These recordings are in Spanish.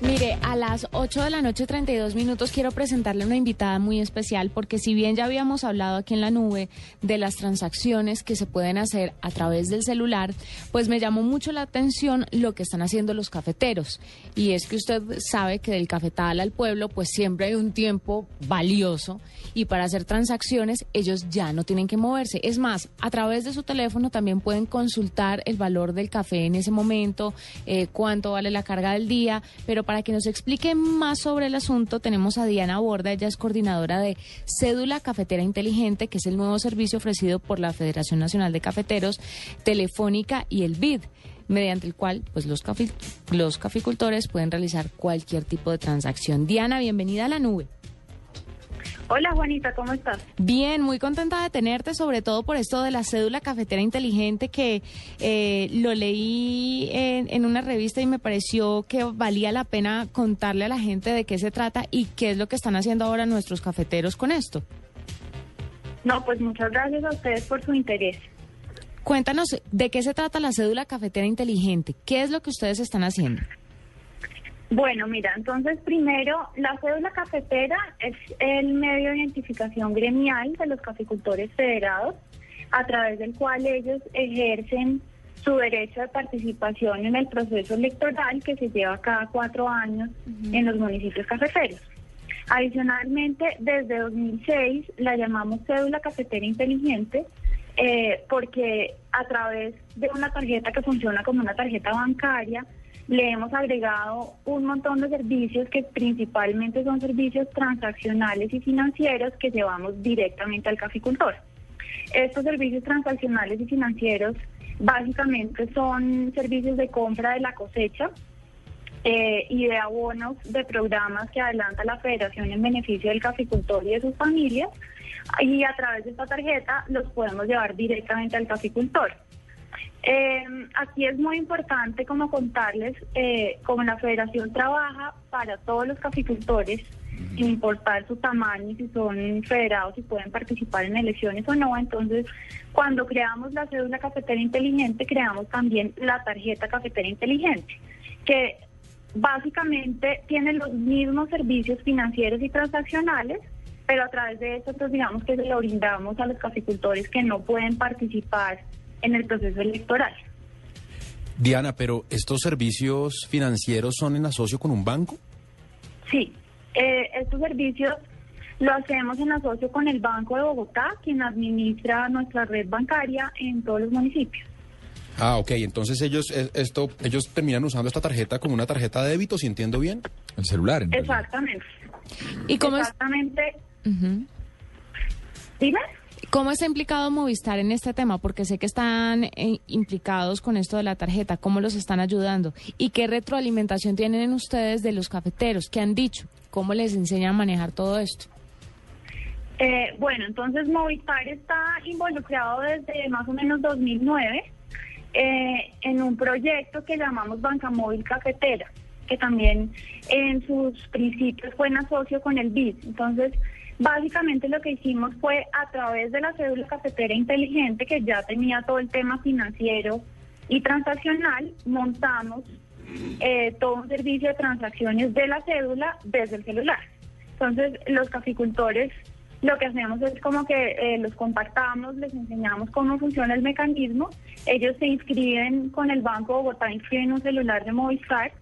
Mire, a las 8 de la noche 32 minutos quiero presentarle una invitada muy especial porque si bien ya habíamos hablado aquí en la nube de las transacciones que se pueden hacer a través del celular, pues me llamó mucho la atención lo que están haciendo los cafeteros. Y es que usted sabe que del cafetal al pueblo pues siempre hay un tiempo valioso y para hacer transacciones ellos ya no tienen que moverse. Es más, a través de su teléfono también pueden consultar el valor del café en ese momento, eh, cuánto vale la carga del día, pero para que nos explique más sobre el asunto, tenemos a Diana Borda, ella es coordinadora de Cédula Cafetera Inteligente, que es el nuevo servicio ofrecido por la Federación Nacional de Cafeteros, Telefónica y el BID mediante el cual pues los, los caficultores pueden realizar cualquier tipo de transacción. Diana, bienvenida a la nube. Hola Juanita, ¿cómo estás? Bien, muy contenta de tenerte, sobre todo por esto de la cédula cafetera inteligente que eh, lo leí en, en, una revista y me pareció que valía la pena contarle a la gente de qué se trata y qué es lo que están haciendo ahora nuestros cafeteros con esto. No, pues muchas gracias a ustedes por su interés. Cuéntanos de qué se trata la cédula cafetera inteligente, qué es lo que ustedes están haciendo. Bueno, mira, entonces primero, la cédula cafetera es el medio de identificación gremial de los caficultores federados, a través del cual ellos ejercen su derecho de participación en el proceso electoral que se lleva cada cuatro años uh -huh. en los municipios cafeteros. Adicionalmente, desde 2006 la llamamos cédula cafetera inteligente eh, porque a través de una tarjeta que funciona como una tarjeta bancaria, le hemos agregado un montón de servicios que principalmente son servicios transaccionales y financieros que llevamos directamente al caficultor. Estos servicios transaccionales y financieros básicamente son servicios de compra de la cosecha eh, y de abonos de programas que adelanta la federación en beneficio del caficultor y de sus familias y a través de esta tarjeta los podemos llevar directamente al caficultor. Eh, aquí es muy importante como contarles eh, cómo la federación trabaja para todos los caficultores, sin importar su tamaño, si son federados y pueden participar en elecciones o no. Entonces, cuando creamos la cédula cafetera inteligente, creamos también la tarjeta cafetera inteligente, que básicamente tiene los mismos servicios financieros y transaccionales, pero a través de esto, pues digamos que se lo brindamos a los caficultores que no pueden participar en el proceso electoral. Diana, pero ¿estos servicios financieros son en asocio con un banco? Sí, eh, estos servicios lo hacemos en asocio con el Banco de Bogotá, quien administra nuestra red bancaria en todos los municipios. Ah, ok, entonces ellos esto ellos terminan usando esta tarjeta como una tarjeta de débito, si entiendo bien. El celular. En Exactamente. ¿Y cómo Exactamente. Es? Uh -huh. ¿Dime? ¿Cómo está implicado Movistar en este tema? Porque sé que están eh, implicados con esto de la tarjeta. ¿Cómo los están ayudando? ¿Y qué retroalimentación tienen ustedes de los cafeteros? ¿Qué han dicho? ¿Cómo les enseñan a manejar todo esto? Eh, bueno, entonces Movistar está involucrado desde más o menos 2009 eh, en un proyecto que llamamos Banca Móvil Cafetera, que también en sus principios fue en asocio con el BID. Entonces, Básicamente lo que hicimos fue a través de la cédula cafetera inteligente, que ya tenía todo el tema financiero y transaccional, montamos eh, todo un servicio de transacciones de la cédula desde el celular. Entonces los caficultores lo que hacemos es como que eh, los contactamos, les enseñamos cómo funciona el mecanismo, ellos se inscriben con el Banco Bogotá, inscriben un celular de Movistar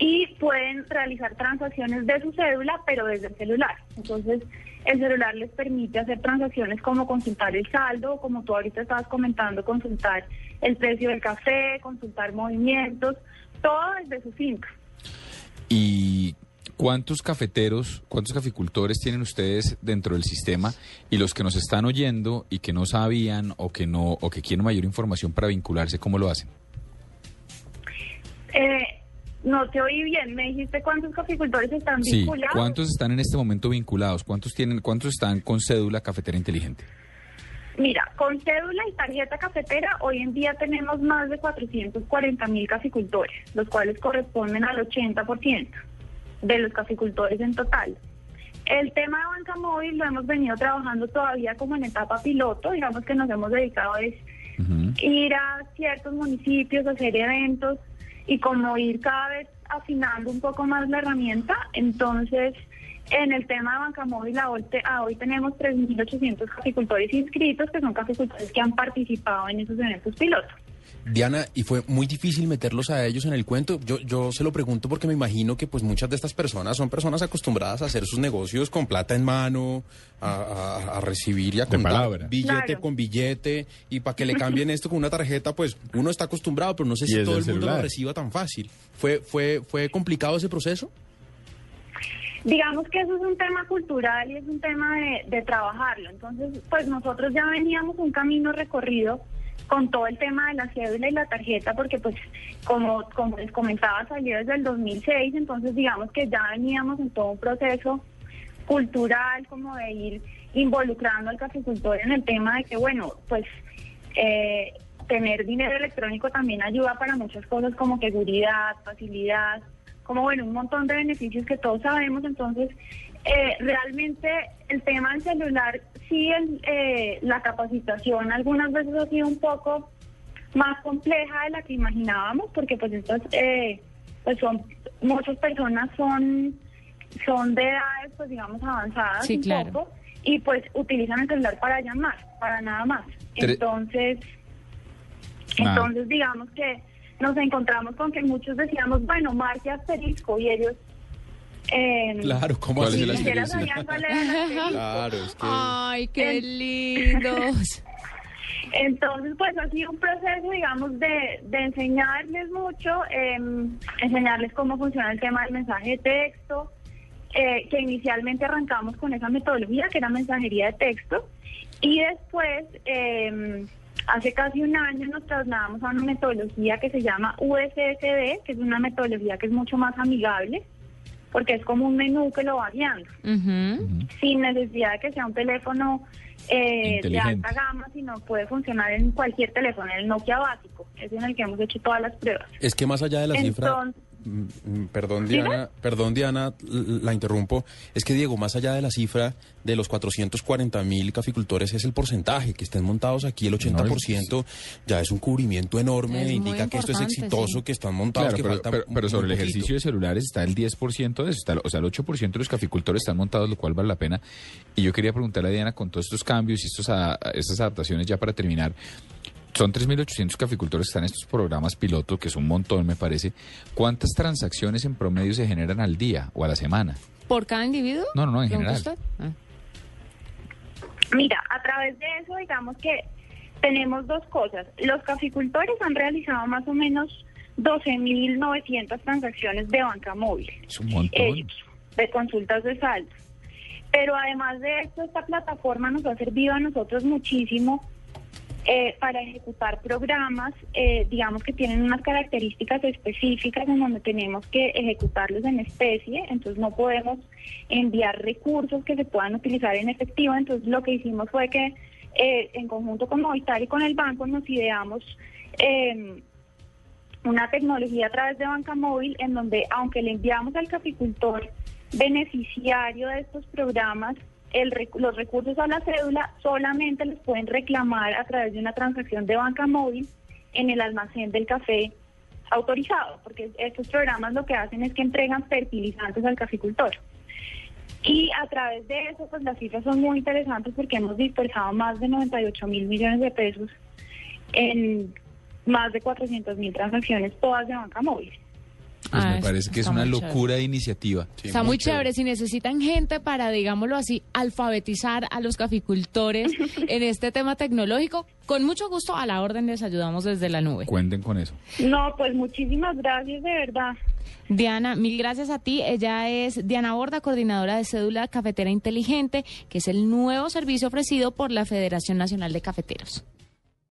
y pueden realizar transacciones de su cédula, pero desde el celular. Entonces, el celular les permite hacer transacciones como consultar el saldo, como tú ahorita estabas comentando, consultar el precio del café, consultar movimientos, todo desde su finca. ¿Y cuántos cafeteros, cuántos caficultores tienen ustedes dentro del sistema y los que nos están oyendo y que no sabían o que no o que quieren mayor información para vincularse, cómo lo hacen? Eh, no te oí bien. Me dijiste cuántos caficultores están Sí, vinculados. ¿cuántos están en este momento vinculados? ¿Cuántos tienen, cuántos están con cédula cafetera inteligente? Mira, con cédula y tarjeta cafetera, hoy en día tenemos más de 440 mil caficultores, los cuales corresponden al 80% de los caficultores en total. El tema de banca móvil lo hemos venido trabajando todavía como en etapa piloto, digamos que nos hemos dedicado es Ujú. ir a ciertos municipios, hacer eventos y como ir cada vez afinando un poco más la herramienta. Entonces, en el tema de banca móvil, a hoy, a hoy tenemos 3.800 caficultores inscritos, que son caficultores que han participado en esos eventos pilotos. Diana, ¿y fue muy difícil meterlos a ellos en el cuento? Yo, yo se lo pregunto porque me imagino que pues muchas de estas personas son personas acostumbradas a hacer sus negocios con plata en mano, a, a- a recibir y a contar palabra. billete Claro. con billete, y para que le cambien esto con una tarjeta, pues uno está acostumbrado, pero no sé si todo el el mundo lo reciba tan fácil. ¿Fue, fue, ¿Fue complicado ese proceso? Digamos que eso es un tema cultural y es un tema de, de trabajarlo. Entonces, pues nosotros ya veníamos un camino recorrido con todo el tema de la cédula y la tarjeta, porque pues como, como les comentaba, salió desde el 2006, entonces digamos que ya veníamos en todo un proceso cultural, como de ir involucrando al caficultor en el tema de que, bueno, pues eh, tener dinero electrónico también ayuda para muchas cosas como seguridad, facilidad, como bueno, un montón de beneficios que todos sabemos. Entonces, eh, realmente el tema del celular, sí, el, eh, la capacitación algunas veces ha sido un poco más compleja de la que imaginábamos, porque pues estas, eh, pues son, muchas personas son, son de edades, pues digamos, avanzadas Sí, un claro. poco, y pues utilizan el celular para llamar, para nada más. Entonces, Nada. entonces digamos que nos encontramos con que muchos decíamos, bueno, marque asterisco, y ellos... Eh, Claro, ¿cómo ¿Cuál es asterisco. Claro, es que... Ay, qué En- lindos. Entonces, pues ha sido un proceso, digamos, de, de enseñarles mucho, eh, enseñarles cómo funciona el tema del mensaje de texto, eh, que inicialmente arrancamos con esa metodología que era mensajería de texto, y después, eh, hace casi un año, nos trasladamos a una metodología que se llama USSD, que es una metodología que es mucho más amigable, porque es como un menú que lo va guiando Ujú. sin necesidad de que sea un teléfono eh, de alta gama, sino puede funcionar en cualquier teléfono, en el Nokia básico, es en el que hemos hecho todas las pruebas. Es que más allá de la cifra, Entonces- mm, perdón Dime. Diana, perdón Diana, la interrumpo, es que Diego, más allá de la cifra de los 440 mil caficultores es el porcentaje, que estén montados aquí el 80%, ya es un cubrimiento enorme, Es indica que esto es exitoso, sí. que están montados, Claro, que pero, falta pero- pero sobre el ejercicio de celulares está el 10% de eso, está, o sea, el 8% de los caficultores están montados, lo cual vale la pena. Y yo quería preguntarle a Diana, con todos estos cambios y estos a- estas adaptaciones ya para terminar, son 3.800 caficultores que están en estos programas piloto, que es un montón, me parece. ¿Cuántas transacciones en promedio se generan al día o a la semana? ¿Por cada individuo? No, no, no, en ¿Pregunta general. usted? Ah. Mira, a través de eso, digamos que tenemos dos cosas. Los caficultores han realizado más o menos 12.900 transacciones de banca móvil. Es un montón. ellos, de consultas de saldo. Pero además de esto, esta plataforma nos ha servido a nosotros muchísimo eh, para ejecutar programas, eh, digamos que tienen unas características específicas en donde tenemos que ejecutarlos en especie, entonces no podemos enviar recursos que se puedan utilizar en efectivo, entonces lo que hicimos fue que eh, en conjunto con Movistar y con el banco nos ideamos... Eh, una tecnología a través de banca móvil en donde aunque le enviamos al caficultor beneficiario de estos programas los recursos a la cédula solamente los pueden reclamar a través de una transacción de banca móvil en el almacén del café autorizado, porque estos programas lo que hacen es que entregan fertilizantes al caficultor. Y a través de eso, pues las cifras son muy interesantes porque hemos dispersado más de 98 mil millones de pesos en más de 400 mil transacciones, todas de banca móvil. Pues Ah, me parece que es una chévere. locura de iniciativa. Sí, Está muy chévere. Si necesitan gente para, digámoslo así, alfabetizar a los caficultores en este tema tecnológico, con mucho gusto a la orden les ayudamos desde la nube. Cuenten con eso. No, pues muchísimas gracias, de verdad. Diana, mil gracias a ti. Ella es Diana Borda, coordinadora de Cédula Cafetera Inteligente, que es el nuevo servicio ofrecido por la Federación Nacional de Cafeteros.